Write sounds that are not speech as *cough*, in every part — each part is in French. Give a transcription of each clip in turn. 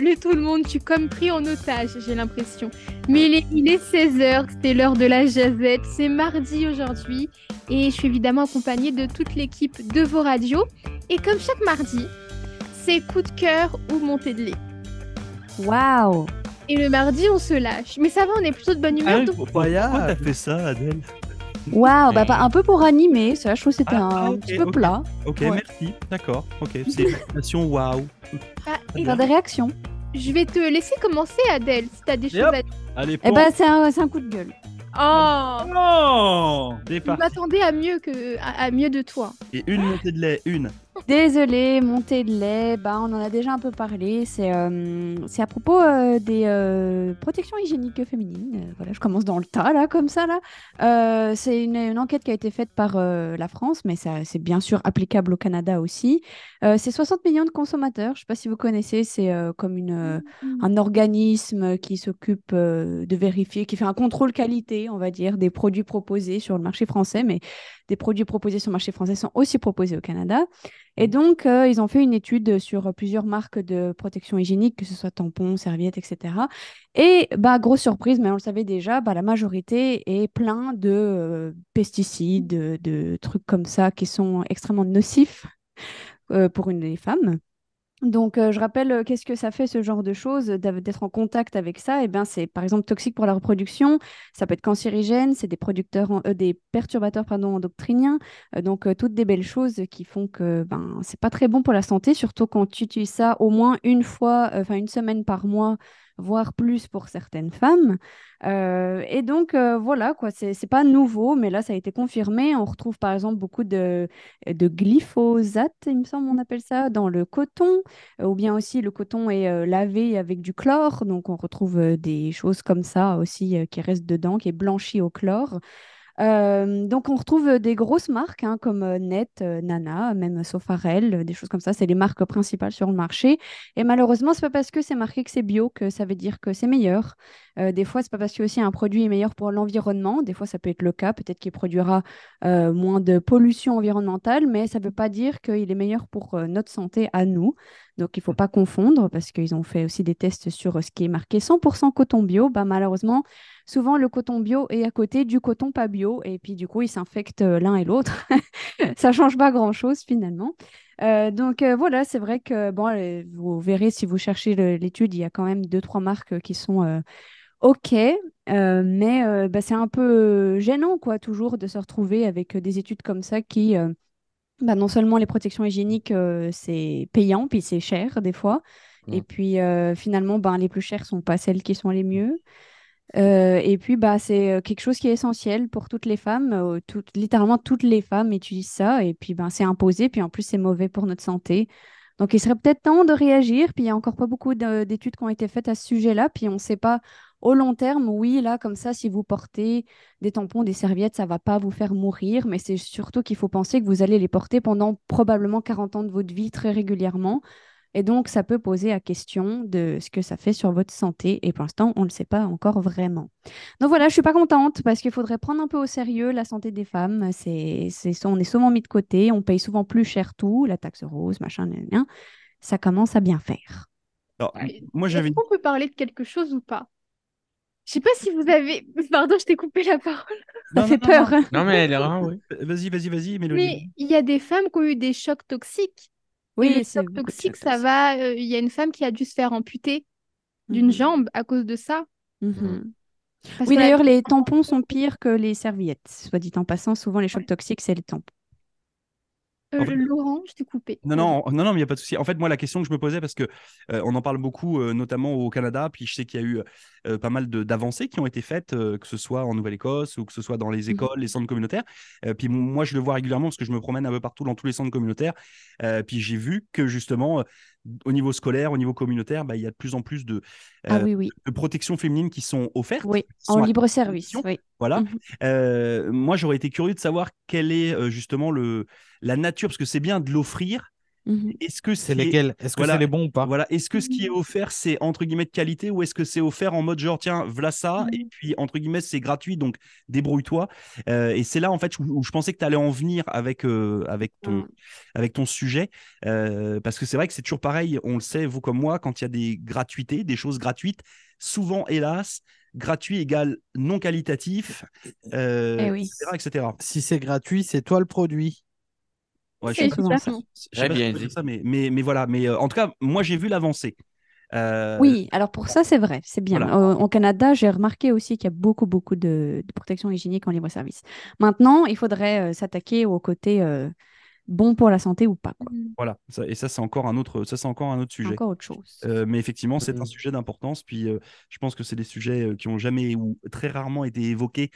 Salut tout le monde, je suis comme pris en otage, j'ai l'impression. Mais il est, il est 16h, c'était l'heure de la jazette, c'est mardi aujourd'hui et je suis évidemment accompagnée de toute l'équipe de vos radios. Et comme chaque mardi, c'est coup de cœur ou montée de lait. Waouh Et le mardi, on se lâche. Mais ça va, on est plutôt de bonne humeur. Ah donc- pourquoi t'as fait ça, Adèle? Waouh Bah, pas- un peu pour animer, ça, je trouve que c'était Ah, un ok, petit peu plat. Ok, Ouais. merci. D'accord. Ok, *laughs* c'est une expression waouh. Ah, et Faire des réactions. je vais te laisser commencer, Adèle, si t'as des Et choses hop. à dire. Allez, Eh bah, c'est un, c'est un coup de gueule. Oh Non C'est Je m'attendais à mieux que à, à mieux de toi. Et une montée de lait, une. Désolée, montée de lait, bah, on en a déjà un peu parlé. C'est euh, à propos euh, des euh, protections hygiéniques féminines. Voilà, je commence dans le tas, là, comme ça. là. C'est une, une enquête qui a été faite par la France, mais c'est bien sûr applicable au Canada aussi. C'est 60 millions de consommateurs. Je ne sais pas si vous connaissez, c'est comme une, un organisme qui s'occupe de vérifier, qui fait un contrôle qualité, on va dire, des produits proposés sur le marché français, mais des produits proposés sur le marché français sont aussi proposés au Canada. Et donc, euh, ils ont fait une étude sur plusieurs marques de protection hygiénique, que ce soit tampons, serviettes, etc. Et, bah, grosse surprise, mais on le savait déjà, bah, la majorité est plein de euh, pesticides, de, trucs comme ça qui sont extrêmement nocifs euh, pour une des femmes. Donc, euh, je rappelle, euh, qu'est-ce que ça fait ce genre de choses, d'av- d'être en contact avec ça? Eh bien, c'est par exemple toxique pour la reproduction, ça peut être cancérigène, c'est des producteurs, euh, des perturbateurs pardon, endocriniens, euh, donc euh, toutes des belles choses qui font que ben c'est pas très bon pour la santé, surtout quand tu utilises ça au moins une fois, euh, enfin une semaine par mois, voire plus pour certaines femmes. Euh, et donc euh, voilà quoi, c'est pas nouveau, mais là ça a été confirmé. On retrouve par exemple beaucoup de de glyphosate, il me semble on appelle ça, dans le coton, euh, ou bien aussi le coton est lavé avec du chlore, donc on retrouve des choses comme ça aussi qui restent dedans, qui est blanchi au chlore. Euh, donc on retrouve des grosses marques hein, comme euh, Net, euh, Nana, même Sofarel, des choses comme ça. C'est les marques principales sur le marché. Et malheureusement, c'est pas parce que c'est marqué que c'est bio que ça veut dire que c'est meilleur. Des fois, c'est pas parce que aussi un produit est meilleur pour l'environnement. Des fois, ça peut être le cas. Peut-être qu'il produira moins de pollution environnementale, mais ça veut pas dire qu'il est meilleur pour notre santé à nous. Donc, il faut pas confondre parce qu'ils ont fait aussi des tests sur euh, ce qui est marqué 100% coton bio. Bah, malheureusement, souvent le coton bio est à côté du coton pas bio et puis du coup ils s'infectent euh, l'un et l'autre. *laughs* Ça change pas grand-chose finalement. Euh, donc voilà, c'est vrai que bon, vous verrez si vous cherchez l'étude, il y a quand même deux trois marques qui sont ok, mais bah, c'est un peu gênant quoi toujours de se retrouver avec des études comme ça qui bah, non seulement les protections hygiéniques euh, c'est payant puis c'est cher des fois. Et Mm. puis euh, finalement, ben, les plus chères sont pas celles qui sont les mieux. Euh, et puis, bah, c'est quelque chose qui est essentiel pour toutes les femmes. toutes- littéralement, toutes les femmes utilisent ça. Et puis, ben, c'est imposé. Puis, en plus, c'est mauvais pour notre santé. Donc, il serait peut-être temps de réagir. Puis, il n'y a encore pas beaucoup de- d'études qui ont été faites à ce sujet-là. Puis, on ne sait pas au long terme. Oui, là, comme ça, si vous portez des tampons, des serviettes, ça ne va pas vous faire mourir. Mais c'est surtout qu'il faut penser que vous allez les porter pendant probablement 40 ans de votre vie très régulièrement. Et donc, ça peut poser la question de ce que ça fait sur votre santé. Et pour l'instant, on ne le sait pas encore vraiment. Donc voilà, je suis pas contente parce qu'il faudrait prendre un peu au sérieux la santé des femmes. C'est, c'est, on est souvent mis de côté, on paye souvent plus cher tout, la taxe rose, machin, gna. Ça commence à bien faire. Alors, moi, j'avais Est-ce qu'on peut parler de quelque chose ou pas? Je sais pas si vous avez. Pardon, je t'ai coupé la parole. Ça Non, fait non, peur. Non, mais elle est rare, oui. non. Vas-y, vas-y, vas-y, Mélodie. Mais il y a des femmes qui ont eu des chocs toxiques. Oui, le c'est choc beaucoup de toxique, chocs ça aussi. va. euh, Il y a une femme qui a dû se faire amputer d'une Mhm. jambe à cause de ça. Mhm. Parce Oui, la- d'ailleurs, les tampons sont pires que les serviettes. Soit dit en passant, souvent les chocs Ouais. toxiques, c'est les tampons. Euh, En fait- Laurent, je t'ai coupé. Non, non, non, non, mais il n'y a pas de souci. En fait, moi, la question que je me posais, parce que euh, on en parle beaucoup, euh, notamment au Canada, puis je sais qu'il y a eu euh, pas mal d'avancées qui ont été faites, que ce soit en Nouvelle-Écosse ou que ce soit dans les Mhm. écoles, les centres communautaires. Puis moi, je le vois régulièrement parce que je me promène un peu partout dans tous les centres communautaires. Puis j'ai vu que justement, au niveau scolaire, au niveau communautaire, bah, il y a de plus en plus de, Ah oui, oui. de protections féminines qui sont offertes. Oui, sont en libre service. Oui. Voilà. Euh, moi, j'aurais été curieux de savoir quelle est justement le, la nature, parce que c'est bien de l'offrir, Mhm. Est-ce que C'est est- lesquels? Est-ce que Voilà. c'est les bons ou pas? Voilà, est-ce que ce qui est offert, c'est entre guillemets de qualité ou est-ce que c'est offert en mode genre, tiens, voilà ça, et puis entre guillemets, c'est gratuit, donc débrouille-toi. Euh, et c'est là, en fait, où, où je pensais que tu allais en venir avec, euh, avec, ton, avec ton sujet. Euh, parce que c'est vrai que c'est toujours pareil, on le sait, vous comme moi, quand il y a des gratuités, des choses gratuites, souvent, hélas, gratuit égale non qualitatif, euh, Eh oui. etc., etc. Si c'est gratuit, c'est toi le produit. Ouais, je C'est sais bien dit. ça, mais, mais, mais voilà. Mais euh, en tout cas, moi, j'ai vu l'avancée. Euh, Oui, alors pour ça, c'est vrai, c'est bien. Voilà. Euh, au Canada, j'ai remarqué aussi qu'il y a beaucoup, beaucoup de, de protection hygiénique en libre-service. Maintenant, il faudrait euh, s'attaquer au côté euh, bon pour la santé ou pas. Quoi. Voilà, ça- et ça c'est encore un autre, ça c'est encore un autre sujet. encore autre chose. Euh, mais effectivement, c'est un Mhm. sujet d'importance. Puis, euh, je pense que c'est des sujets euh, qui ont jamais ou très rarement été évoqués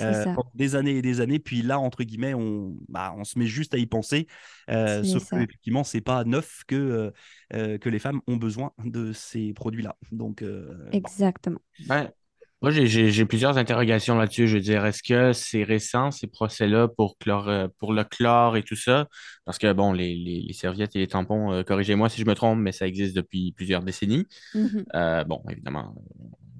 euh, pendant des années et des années. Puis là, entre guillemets, on, bah, on se met juste à y penser. Euh, C'est sauf ça. que effectivement, c'est pas neuf que que les femmes ont besoin de ces produits-là. Donc, euh, bon. Exactement. Moi, j'ai- plusieurs interrogations là-dessus. Je veux dire, est-ce que c'est récent, ces procès-là, pour, chlore- euh, pour le chlore et tout ça? Parce que, bon, les, les- les serviettes et les tampons, euh, corrigez-moi si je me trompe, mais ça existe depuis plusieurs décennies. Mhm. Euh, bon, évidemment,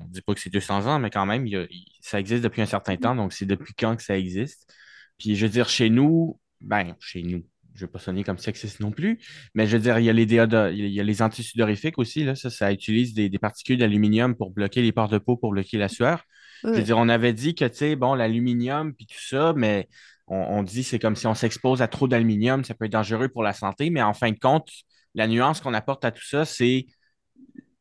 on ne dit pas que c'est 200 ans, mais quand même, il y a- il- ça existe depuis un certain temps. Donc, c'est depuis quand que ça existe? Puis, je veux dire, chez nous, ben, chez nous, je ne vais pas sonner comme sexiste non plus, mais je veux dire, il y a les déodo- il y a les antisudorifiques aussi, là, ça, ça utilise des, des particules d'aluminium pour bloquer les pores de peau, pour bloquer la sueur. Je veux dire, on avait dit que, tu sais, bon, l'aluminium puis tout ça, mais on, on dit c'est comme si on s'expose à trop d'aluminium, ça peut être dangereux pour la santé, mais en fin de compte, la nuance qu'on apporte à tout ça, c'est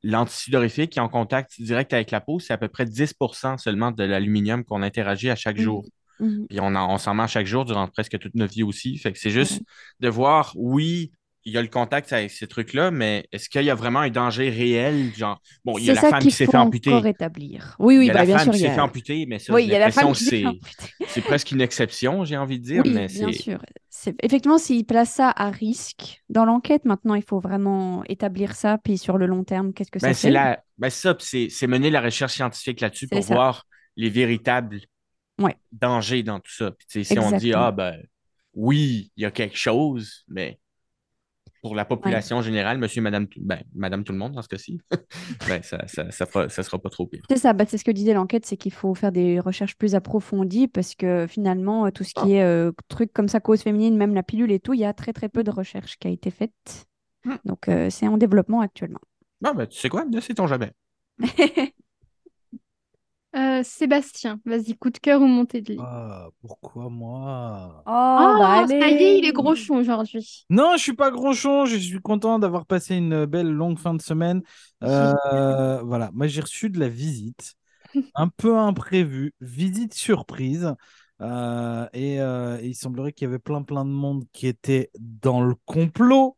l'antisudorifique qui est en contact direct avec la peau, c'est à peu près 10% seulement de l'aluminium qu'on interagit à chaque Mhm. Mhm. Puis on, en- on s'en mange chaque jour durant presque toute notre vie aussi. Fait que c'est juste de voir, oui, il y a le contact avec ces trucs-là, mais est-ce qu'il y a vraiment un danger réel? Genre, bon, il y a la ça femme qui s'est fait amputer. encore établir. Oui, Il oui, y a bah, la bien femme sûr. qui s'est a- fait amputer, mais ça, Oui, il y a la femme *laughs* c'est presque une exception, j'ai envie de dire, Oui, mais bien c'est. sûr. C'est- Effectivement, s'il place ça à risque dans l'enquête, maintenant, il faut vraiment établir ça. Puis sur le long terme, qu'est-ce que Ben, ça c'est fait? la... ben, ça, c'est c'est mener la recherche scientifique là-dessus pour ça. voir les véritables Ouais. dangers dans tout ça. Puis, si on dit, ah ben oui, il y a quelque chose, mais pour la population générale, monsieur, madame, tout- ben, madame tout le monde dans ce cas-ci, *laughs* ben, ça, ça, ça, fera- ça sera pas trop pire. C'est ça, bah, c'est ce que disait l'enquête, c'est qu'il faut faire des recherches plus approfondies parce que finalement, euh, tout ce Ah. qui est euh, truc comme ça, cause féminine, même la pilule et tout, il y a très très peu de recherche qui a été faite. Hmm. Donc euh, c'est en développement actuellement. Non, ben, tu sais quoi, ne sait-on jamais. *laughs* Euh, Sébastien, vas-y, coup de cœur ou montée de lit. Ah, pourquoi moi? Oh, Oh, bah ça y est, il est gros chou aujourd'hui. Non, je suis pas gronchon. Je suis content d'avoir passé une belle longue fin de semaine. Euh, voilà, moi j'ai reçu de la visite, *laughs* un peu imprévue, visite surprise. Euh, et, euh, et il semblerait qu'il y avait plein plein de monde qui était dans le complot.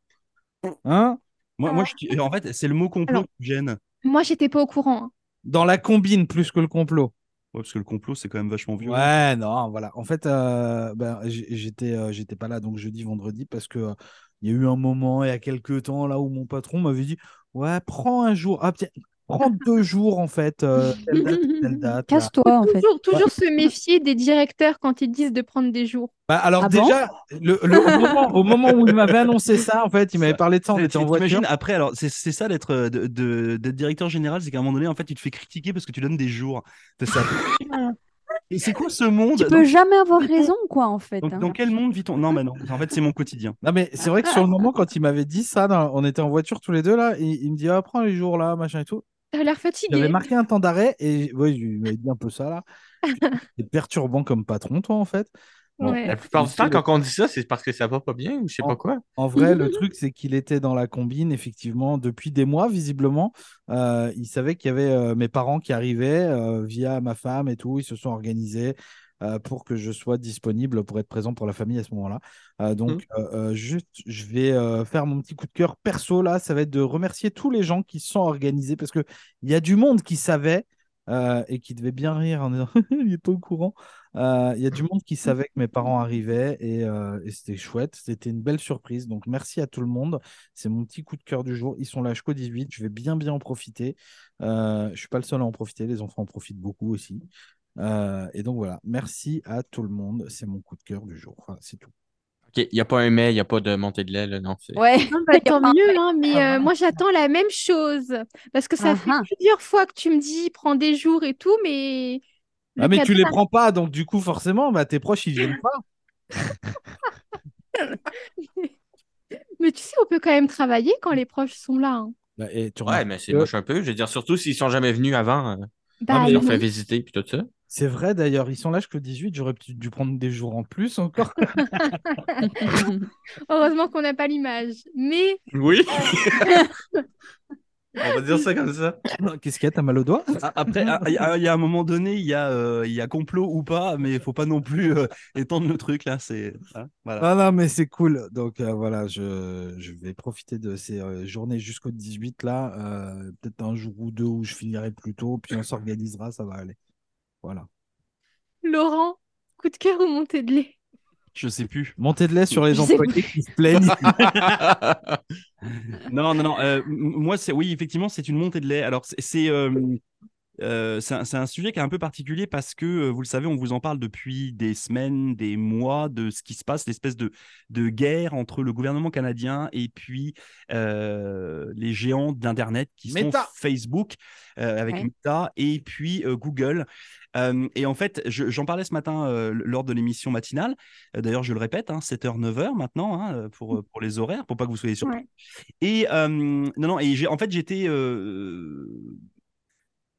Hein? Moi, moi je- en fait, c'est le mot complot Alors- qui me gêne. Moi, j'étais pas au courant. Dans la combine plus que le complot. Ouais, parce que le complot, c'est quand même vachement violent. Ouais, non, voilà. En fait, euh, ben, j'étais euh, j'étais pas là donc jeudi, vendredi parce que euh, il y a eu un moment il y a quelques temps là où mon patron m'avait dit ouais, prends un jour, ah, tiens, prends deux *laughs* jours en fait, euh, telle date, telle date. là. Casse-toi en fait. Toujours, toujours se méfier des directeurs quand ils disent de prendre des jours. Bah, alors Ah bon déjà, le, le- au, moment, au moment où il m'avait annoncé ça, en fait, il m'avait parlé de ça, on était en voiture. Après, alors c'est c'est ça d'être euh, de- de- directeur général, c'est qu'à un moment donné, en fait, tu te fais critiquer parce que tu donnes des jours. C'est ça. *laughs* Et c'est quoi ce monde? Tu dans, peux jamais avoir raison quoi en fait. donc, hein. dans quel monde vit-on? Non, mais non. En fait, c'est mon quotidien. Non, mais c'est vrai que sur le moment, quand il m'avait dit ça, on était en voiture tous les deux là, et il me dit ah, prends les jours là, machin et tout. T'as l'air J'avais fatigué. marqué un temps d'arrêt et ouais, il m'avait dit un peu ça là. *laughs* C'est perturbant comme patron, toi, en fait. Bon, Ouais. La plupart du temps, quand on dit ça, c'est parce que ça va pas bien ou je sais pas quoi. En vrai, le truc, c'est qu'il était dans la combine, effectivement, depuis des mois, visiblement. Euh, il savait qu'il y avait euh, mes parents qui arrivaient euh, via ma femme et tout. Ils se sont organisés pour que je sois disponible pour être présent pour la famille à ce moment-là. Euh, donc, euh, euh, juste, je vais euh, faire mon petit coup de cœur perso là. Ça va être de remercier tous les gens qui se sont organisés parce qu'il y a du monde qui savait. euh, et qui devait bien rire en disant *laughs* il n'est pas au courant. Euh, Il y a du monde qui savait que mes parents arrivaient et, euh, et c'était chouette. C'était une belle surprise. Donc merci à tout le monde. C'est mon petit coup de cœur du jour. Ils sont là jusqu'au 18. Je vais bien bien en profiter. Euh, je suis pas le seul à en profiter. Les enfants en profitent beaucoup aussi. Euh, et donc voilà. Merci à tout le monde. C'est mon coup de cœur du jour. C'est tout. OK, il n'y a pas un mais, il n'y a pas de montée de lait, là, non. c'est- Ouais. Non, bah, tant *laughs* mieux, hein, mais Ah. euh, moi j'attends la même chose. Parce que ça fait Ah ah. plusieurs fois que tu me dis prends des jours et tout, mais. le Ah, mais tu les prends pas, donc du coup, forcément, bah, tes proches, ils viennent pas. *laughs* Mais tu sais, on peut quand même travailler quand les proches sont là. hein. Bah, et tu Ouais, mais c'est moche un peu. Je veux dire, surtout s'ils sont jamais venus avant, euh, Bah, mais on leur non. fait visiter puis tout ça. C'est vrai d'ailleurs, ils sont là jusqu'au 18, j'aurais peut-être dû prendre des jours en plus encore. *laughs* Heureusement qu'on n'a pas l'image. Mais Oui. on va dire ça comme ça. Qu'est-ce qu'il y a? T'as mal au doigt? Ah, Après, ah, il y, a il y a un moment donné, il y, a, euh, il y a complot ou pas, mais il faut pas non plus euh, étendre le truc là. C'est hein, voilà. Ah non, mais c'est cool. Donc euh, voilà, je, je vais profiter de ces euh, journées jusqu'au 18 là. euh, peut-être un jour ou deux où je finirai plus tôt, puis on s'organisera, ça va aller. Voilà. Laurent, coup de cœur ou montée de lait? Je sais plus. Montée de lait sur les employés qui se plaignent. *laughs* Non, non, non. euh, moi, c'est oui, effectivement, c'est une montée de lait. Alors, c'est c'est euh, euh, c'est un, sujet qui est un peu particulier parce que, vous le savez, on vous en parle depuis des semaines, des mois de ce qui se passe, l'espèce de, de guerre entre le gouvernement canadien et puis euh, les géants d'Internet qui sont. Facebook euh, avec Ouais. Meta et puis euh, Google. Euh, et en fait, je- j'en parlais ce matin euh, lors de l'émission matinale. Euh, D'ailleurs, je le répète, hein, 7h, 9h maintenant hein, euh, pour, pour les horaires, pour pas que vous soyez surpris. Ouais. Et euh, non, non, et en fait, j'étais. euh,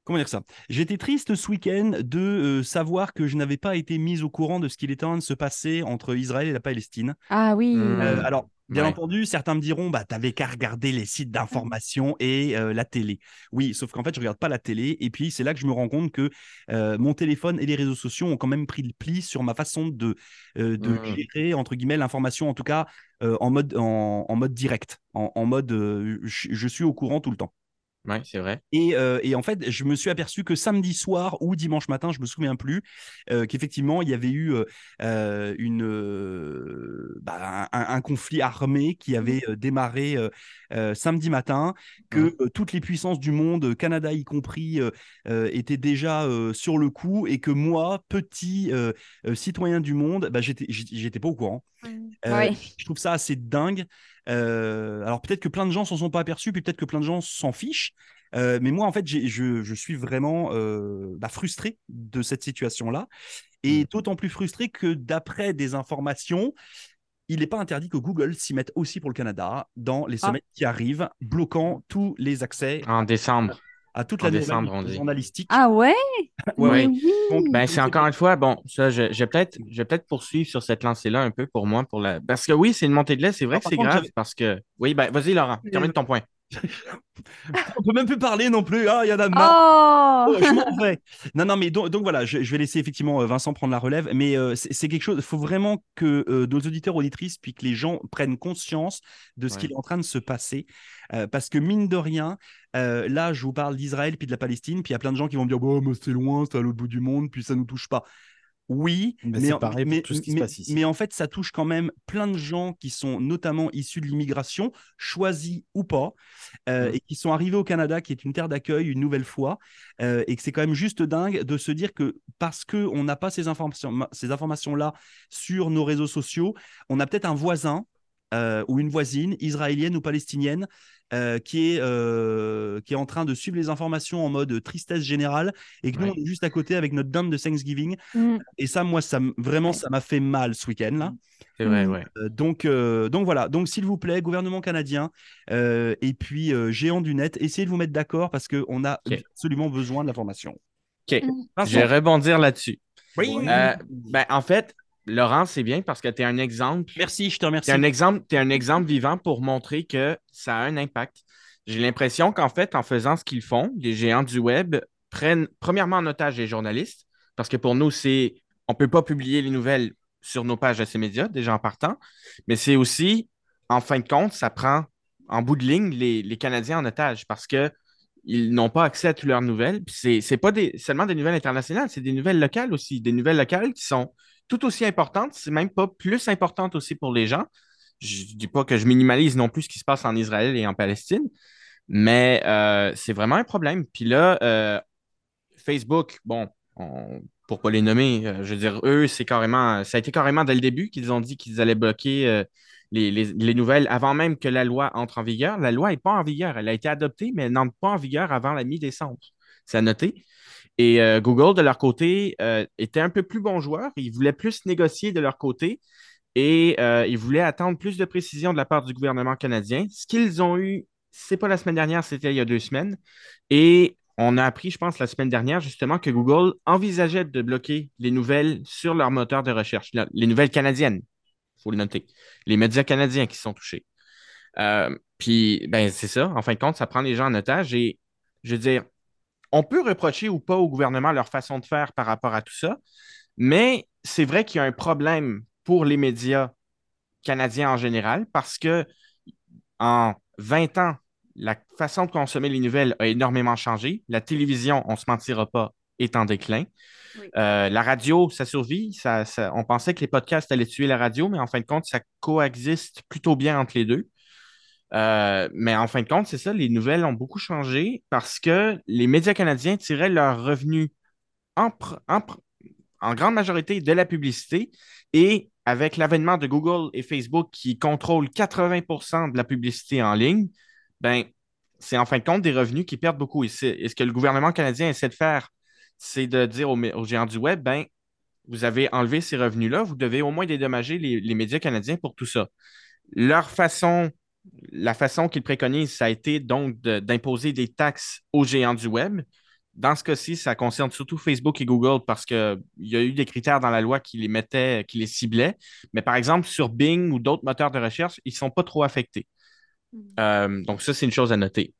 comment dire ça? J'étais triste ce week-end de euh, savoir que je n'avais pas été mise au courant de ce qu'il était en train de se passer entre Israël et la Palestine. Ah oui. Euh, alors, bien Ouais. entendu, certains me diront, bah, t'avais qu'à regarder les sites d'information et euh, la télé. Oui, sauf qu'en fait, je regarde pas la télé. Et puis, c'est là que je me rends compte que euh, mon téléphone et les réseaux sociaux ont quand même pris le pli sur ma façon de, euh, de Mhm. gérer, entre guillemets, l'information, en tout cas, en, mode, en, en mode direct, en, en mode je, je suis au courant tout le temps. Oui, c'est vrai. Et, euh, et en fait, je me suis aperçu que samedi soir ou dimanche matin, je me souviens plus, euh, qu'effectivement, il y avait eu euh, une, bah, un, un conflit armé qui avait euh, démarré samedi matin, que toutes les puissances du monde, Canada y compris, étaient déjà sur le coup et que moi, petit citoyen du monde, bah, j'étais pas au courant. Ouais. Je trouve ça assez dingue. Euh, alors peut-être que plein de gens s'en sont pas aperçus, puis peut-être que plein de gens s'en fichent. Euh, mais moi, en fait, je, je suis vraiment euh, bah, frustré de cette situation-là. Et d'autant plus frustré que d'après des informations, il n'est pas interdit que Google s'y mette aussi pour le Canada dans les Ah. semaines qui arrivent, bloquant tous les accès En décembre. À toute en la décembre, on dit. journalistique. Ah ouais? *laughs* Ouais, oui. Donc, Ben, c'est encore une fois, bon, ça, je, je vais peut-être poursuivre sur cette lancée-là un peu pour moi. Pour la... Parce que oui, c'est une montée de lait, c'est vrai Ah, que c'est grave parce que. Oui, ben vas-y, Laurent, termine ton point. On peut même plus parler non plus. Ah, il y en a marre. Oh Oh, je m'en vais. Non, non, mais donc, donc voilà, je, je vais laisser effectivement euh, Vincent prendre la relève, mais euh, c'est quelque chose, il faut vraiment que euh, nos auditeurs, auditrices, puis que les gens prennent conscience de ce Ouais. qui est en train de se passer. Euh, parce que mine de rien, euh, là, je vous parle d'Israël puis de la Palestine, puis il y a plein de gens qui vont me dire, bon, mais c'est loin, c'est à l'autre bout du monde, puis ça nous touche pas. Oui, Mais en- pareil pour mais- tout ce qui se mais- passe ici. mais en fait, ça touche quand même plein de gens qui sont notamment issus de l'immigration, choisis ou pas, euh, Mm. et qui sont arrivés au Canada, qui est une terre d'accueil une nouvelle fois, euh, et que c'est quand même juste dingue de se dire que parce qu'on n'a pas ces informations, ces informations-là sur nos réseaux sociaux, on a peut-être un voisin euh, ou une voisine, israélienne ou palestinienne, euh, qui, est, euh, qui est en train de suivre les informations en mode tristesse générale, et que nous, on est juste à côté avec notre dinde de Thanksgiving. Mm. Et ça, moi, ça, vraiment, ça m'a fait mal ce week-end, là. C'est vrai, Mm. ouais. Euh, donc, euh, donc voilà. Donc, s'il vous plaît, gouvernement canadien euh, et puis euh, géant du net, essayez de vous mettre d'accord parce qu'on a absolument besoin de l'information. OK. Mm. Je vais rebondir là-dessus. Oui. Euh, ben, en fait, Laurent, c'est bien parce que tu es un exemple. Merci, je te remercie. Tu es un exemple, un exemple vivant pour montrer que ça a un impact. J'ai l'impression qu'en fait, en faisant ce qu'ils font, les géants du web prennent premièrement en otage les journalistes, parce que pour nous, c'est on ne peut pas publier les nouvelles sur nos pages de ces médias, déjà en partant, mais c'est aussi, en fin de compte, ça prend en bout de ligne les, les Canadiens en otage parce que ils n'ont pas accès à toutes leurs nouvelles. C'est, c'est pas des, seulement des nouvelles internationales, c'est des nouvelles locales aussi, des nouvelles locales qui sont tout aussi importantes, c'est même pas plus importante aussi pour les gens. Je ne dis pas que je minimalise non plus ce qui se passe en Israël et en Palestine, mais euh, c'est vraiment un problème. Puis là, euh, Facebook, bon, on pour pas les nommer, euh, je veux dire, eux, c'est carrément, ça a été carrément dès le début qu'ils ont dit qu'ils allaient bloquer les- les nouvelles avant même que la loi entre en vigueur. La loi n'est pas en vigueur. Elle a été adoptée, mais elle n'entre pas en vigueur avant la mi-décembre. C'est à noter. Et euh, Google, de leur côté, euh, était un peu plus bon joueur. Ils voulaient plus négocier de leur côté et euh, ils voulaient attendre plus de précisions de la part du gouvernement canadien. Ce qu'ils ont eu, c'est pas la semaine dernière, c'était il y a deux semaines. Et on a appris, je pense, la semaine dernière, justement, que Google envisageait de bloquer les nouvelles sur leur moteur de recherche, les nouvelles canadiennes, il faut le noter, les médias canadiens qui sont touchés. Puis, ben, c'est ça, en fin de compte, ça prend les gens en otage et, je veux dire, on peut reprocher ou pas au gouvernement leur façon de faire par rapport à tout ça, mais c'est vrai qu'il y a un problème pour les médias canadiens en général parce que en 20 ans, la façon de consommer les nouvelles a énormément changé. La télévision, on ne se mentira pas, est en déclin. Oui. Euh, la radio, ça survit. Ça, ça- on pensait que les podcasts allaient tuer la radio, mais en fin de compte, ça coexiste plutôt bien entre les deux. Euh, mais en fin de compte, c'est ça, les nouvelles ont beaucoup changé parce que les médias canadiens tiraient leurs revenus en, grande majorité de la publicité et avec l'avènement de Google et Facebook qui contrôlent 80% de la publicité en ligne, ben, c'est en fin de compte des revenus qui perdent beaucoup. Et, et ce que le gouvernement canadien essaie de faire, c'est de dire aux, aux géants du Web, ben, vous avez enlevé ces revenus-là, vous devez au moins dédommager les, les médias canadiens pour tout ça. Leur façon, la façon qu'ils préconisent, ça a été donc de- d'imposer des taxes aux géants du Web. Dans ce cas-ci, ça concerne surtout Facebook et Google parce qu'il y a eu des critères dans la loi qui les mettaient, qui les ciblaient. Mais par exemple, sur Bing ou d'autres moteurs de recherche, ils ne sont pas trop affectés. Euh, donc, ça, c'est une chose à noter.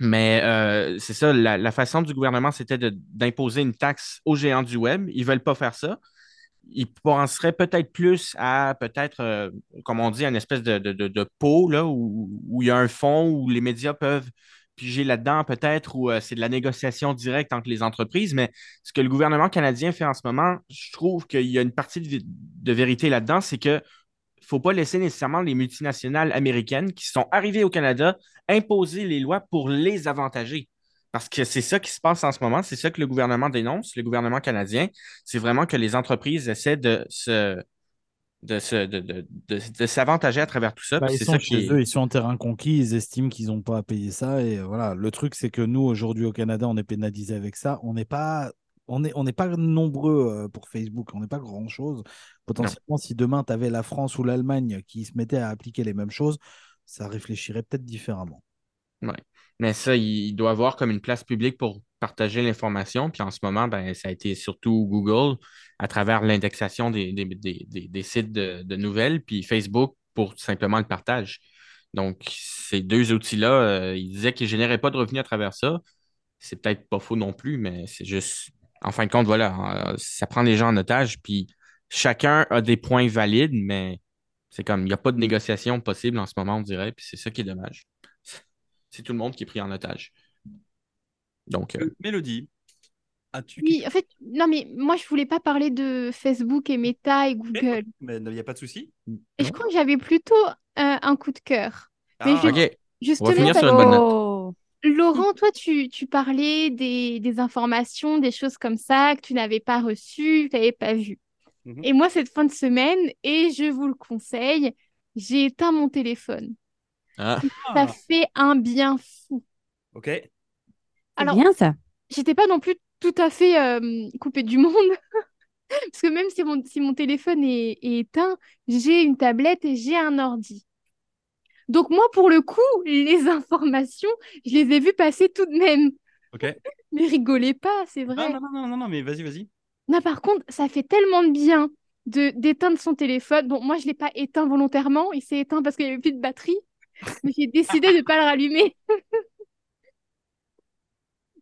Mais euh, c'est ça, la, la façon du gouvernement, c'était d'imposer une taxe aux géants du Web. Ils ne veulent pas faire ça. Ils penseraient peut-être plus à, peut-être, euh, comme on dit, une espèce de, de, de, pot là, où, il y a un fonds où les médias peuvent piger là-dedans, peut-être, où euh, c'est de la négociation directe entre les entreprises. Mais ce que le gouvernement canadien fait en ce moment, je trouve qu'il y a une partie de, vérité là-dedans, c'est que il ne faut pas laisser nécessairement les multinationales américaines qui sont arrivées au Canada imposer les lois pour les avantager. Parce que c'est ça qui se passe en ce moment, c'est ça que le gouvernement dénonce, le gouvernement canadien, c'est vraiment que les entreprises essaient de se de, se- de, de- de- s'avantager à travers tout ça. Bah, ils sont ça chez est- eux, ils sont en terrain conquis, ils estiment qu'ils n'ont pas à payer ça. Et voilà, le truc, c'est que nous, aujourd'hui au Canada, on est pénalisé avec ça. On n'est pas, on est, on n'est pas nombreux euh, pour Facebook, on n'est pas grand-chose. Potentiellement, si demain, tu avais la France ou l'Allemagne qui se mettaient à appliquer les mêmes choses, ça réfléchirait peut-être différemment. Mais ça, il doit avoir comme une place publique pour partager l'information. Puis en ce moment, ben, ça a été surtout Google à travers l'indexation des, sites de, nouvelles, puis Facebook pour simplement le partage. Donc, ces deux outils-là, euh, ils disaient qu'ils ne généraient pas de revenus à travers ça. C'est peut-être pas faux non plus, mais c'est juste, en fin de compte, voilà, euh, ça prend les gens en otage, puis chacun a des points valides, mais c'est comme, il n'y a pas de négociation possible en ce moment, on dirait, puis c'est ça qui est dommage. C'est tout le monde qui est pris en otage. Donc, euh, Euh, Mélodie, as-tu Oui, en fait, non, mais moi, je voulais pas parler de Facebook et Meta et Google. Mais il n'y a pas de souci. Et je crois que j'avais plutôt euh, un coup de cœur. Mais Ah, je- OK. On va Justement, finir parce sur une bonne note. Oh. Laurent, toi, tu, tu parlais des, des informations, des choses comme ça que tu n'avais pas reçues, que tu n'avais pas vues. Mhm. Et moi, cette fin de semaine, et je vous le conseille, j'ai éteint mon téléphone. Ah, Ça fait un bien fou. Ok. C'est Alors, bien ça. j'étais pas non plus tout à fait euh, coupée du monde. *laughs* Parce que même si mon, si mon téléphone est, est éteint, j'ai une tablette et j'ai un ordi. Donc moi, pour le coup, les *laughs* informations, je les ai vues passer tout de même. Ok. *laughs* Mais rigolez pas, c'est vrai. Ah, non, non, non, non, non, mais vas-y, vas-y. Non, par contre, ça fait tellement de bien de d'éteindre son téléphone. Bon, moi, je l'ai pas éteint volontairement. Il s'est éteint parce qu'il n'y avait plus de batterie. *laughs* Mais j'ai décidé de ne pas le rallumer. *laughs*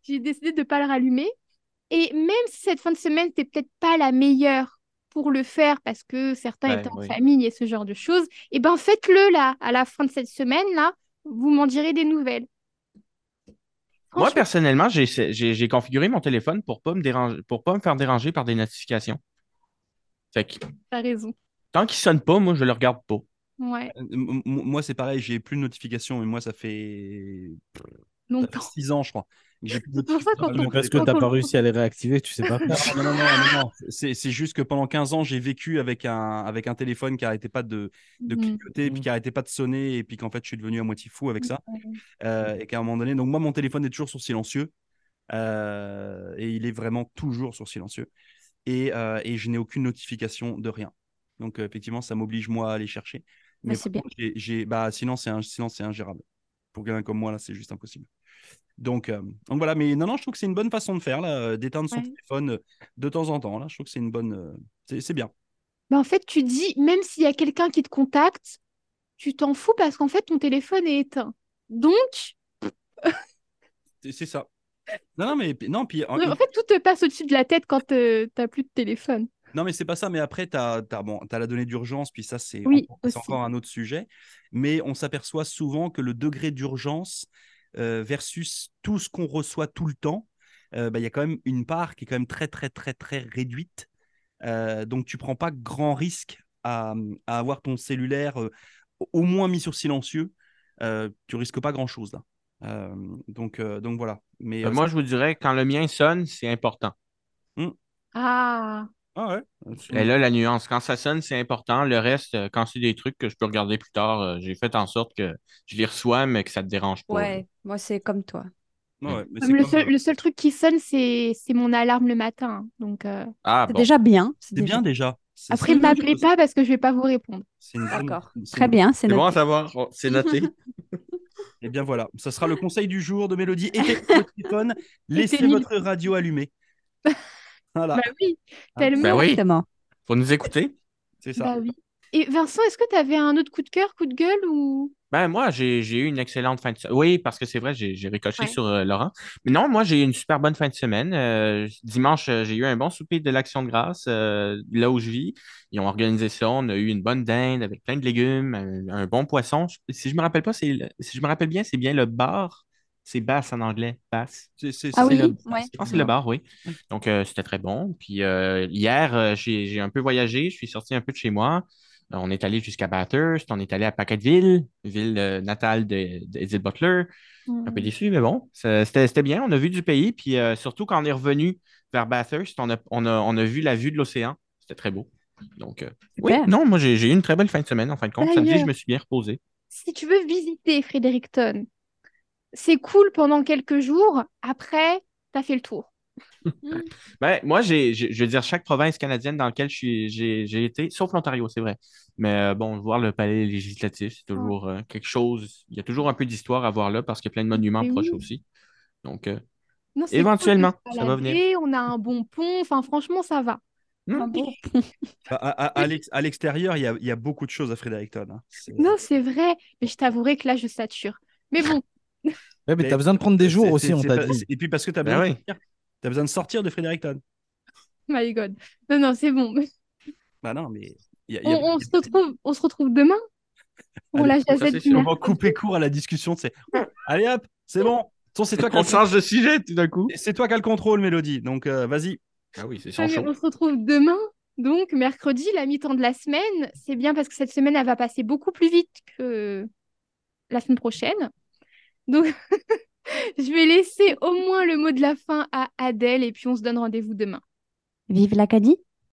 j'ai décidé de ne pas le rallumer. Et même si cette fin de semaine, c'était peut-être pas la meilleure pour le faire parce que certains Ouais, étaient en oui. famille et ce genre de choses, et ben faites-le là, à la fin de cette semaine-là, vous m'en direz des nouvelles. Moi, personnellement, j'ai configuré mon téléphone pour pas me déranger, pour pas me faire déranger par des notifications. Fait que t'as raison. tant qu'il sonne pas, moi, je le regarde pas. Ouais, Euh, m- Moi, c'est pareil, j'ai plus de notifications, mais moi, ça fait longtemps. 6 ans, je crois. C'est pour ça, quand notifications. on- Parce que t'as pas réussi à les réactiver, tu sais pas. Non, non, non, non. C'est c'est juste que pendant 15 ans, j'ai vécu avec un, avec un téléphone qui arrêtait pas de, de Mhm. clignoter, puis qui arrêtait pas de sonner, et puis qu'en fait, je suis devenu à moitié fou avec ça. Euh, et qu'à un moment donné, donc moi, mon téléphone est toujours sur silencieux, euh, et il est vraiment toujours sur silencieux. Et, euh, et je n'ai aucune notification de rien. Donc, euh, effectivement, ça m'oblige, moi, à aller chercher. Mais c'est bien. j'ai- j'ai- bah, sinon, c'est un, sinon, c'est ingérable. Pour quelqu'un comme moi, là, c'est juste impossible. Donc, euh, donc voilà, mais non, non, je trouve que c'est une bonne façon de faire, là, euh, d'éteindre son Ouais. téléphone euh, de temps en temps. Là, je trouve que c'est une bonne. euh, c'est c'est bien. Bah, en fait, tu dis, même s'il y a quelqu'un qui te contacte, tu t'en fous parce qu'en fait, ton téléphone est éteint. Donc, *laughs* C'est c'est ça. Non, non, mais non, puis en- en fait, tout te passe au-dessus de la tête quand tu n'as plus de téléphone. Non, mais c'est pas ça. Mais après, tu as, bon, t'as la donnée d'urgence, puis ça, c'est Oui, encore, un autre sujet. Mais on s'aperçoit souvent que le degré d'urgence euh, versus tout ce qu'on reçoit tout le temps, euh, bah, il y a quand même une part qui est quand même très, très, très, très réduite. Euh, donc, tu prends pas grand risque à, à avoir ton cellulaire euh, au moins mis sur silencieux. Euh, tu risques pas grand-chose là. Euh, donc, euh, donc voilà. Mais Euh, euh, moi, je vous dirais, quand le mien sonne, c'est important. Ah, ah ouais. Et là, la nuance, quand ça sonne, c'est important. Le reste, euh, quand c'est des trucs que je peux regarder plus tard, euh, j'ai fait en sorte que je les reçois, mais que ça ne te dérange pas. Ouais, moi c'est comme toi. Ouais, ouais, mais comme c'est le, comme, seul, le seul truc qui sonne, c'est c'est mon alarme le matin. Donc, euh, Ah, C'est bon. déjà bien. C'est bien déjà. C'est- après, ne m'appelez pas parce que je vais pas vous répondre. c'est une bonne- D'accord. c'est Très une- bien, c'est C'est bon à noté. savoir. Oh, C'est noté. *laughs* Eh bien voilà, ça sera le *laughs* conseil du jour de Mélodie. Éteignez votre téléphone, laissez votre radio allumée. *laughs* Voilà, Bah oui, Ah, tellement. Oui, Exactement. faut nous écouter. c'est ça. Bah oui. Et Vincent, est-ce que tu avais un autre coup de cœur, coup de gueule ou? Ben, moi, j'ai j'ai eu une excellente fin de semaine. Oui, parce que c'est vrai, j'ai ricoché Ouais. sur euh, Laurent. Mais non, moi, j'ai eu une super bonne fin de semaine. Euh, dimanche, euh, j'ai eu un bon souper de l'Action de grâce euh, là où je vis. Ils ont organisé ça. On a eu une bonne dinde avec plein de légumes, un, un bon poisson. Si je me rappelle pas, si je me rappelle bien, c'est bien le bar. C'est basse en anglais, basse. C'est- c'est- Ah c'est oui, le- ouais. Je pense que c'est le bar, oui. Donc, euh, c'était très bon. Puis euh, hier, euh, j'ai j'ai un peu voyagé. Je suis sorti un peu de chez moi. On est allé jusqu'à Bathurst. On est allé à Packetteville, ville natale de- d'Edith Butler. Un peu déçu, mais bon, c'était c'était bien. On a vu du pays. Puis euh, surtout, quand on est revenu vers Bathurst, on a, on a, on a vu la vue de l'océan. C'était très beau. Donc, euh, oui, non, moi, j'ai j'ai eu une très belle fin de semaine, en fin de compte. Samedi, je me suis bien reposé. Si tu veux visiter Fredericton, c'est cool pendant quelques jours. Après, t'as fait le tour. *laughs* Ben, moi, j'ai, j'ai- je veux dire, chaque province canadienne dans laquelle je suis- j'ai j'ai été, sauf l'Ontario, c'est vrai. Mais euh, bon, voir le palais législatif, c'est toujours euh, quelque chose. Il y a toujours un peu d'histoire à voir là parce qu'il y a plein de monuments Mais proches oui. aussi. Donc, euh, Non, c'est Éventuellement, cool ça va venir. On a un bon pont? Enfin, franchement, ça va. Un bon *laughs* À, à- à l'ex- à l'extérieur, il y a, il y a beaucoup de choses à Fredericton. hein. C'est- Non, c'est vrai. Mais je t'avouerai que là, je sature. Mais bon, Ouais, mais Mais t'as besoin de prendre des jours aussi, on t'a dit. Et puis parce que tu as, Ben besoin oui. de sortir. T'as besoin de sortir de Fredericton. *laughs* my God. Non, non, c'est bon. *laughs* Bah non, mais. il y a- il y On, a- on se retrouve, on se retrouve demain pour Allez, la. On va couper court à la discussion. C'est *laughs* allez hop, c'est bon. C'est toi, On le- change de sujet tout d'un coup. c'est toi qui as le contrôle, Mélodie. Donc euh, vas-y. Ah oui, c'est Ah, show. on se retrouve demain, donc mercredi, la mi-temps de la semaine. C'est bien parce que cette semaine, elle va passer beaucoup plus vite que la semaine prochaine. Donc, *laughs* je vais laisser au moins le mot de la fin à Adèle et puis on se donne rendez-vous demain. Vive l'Acadie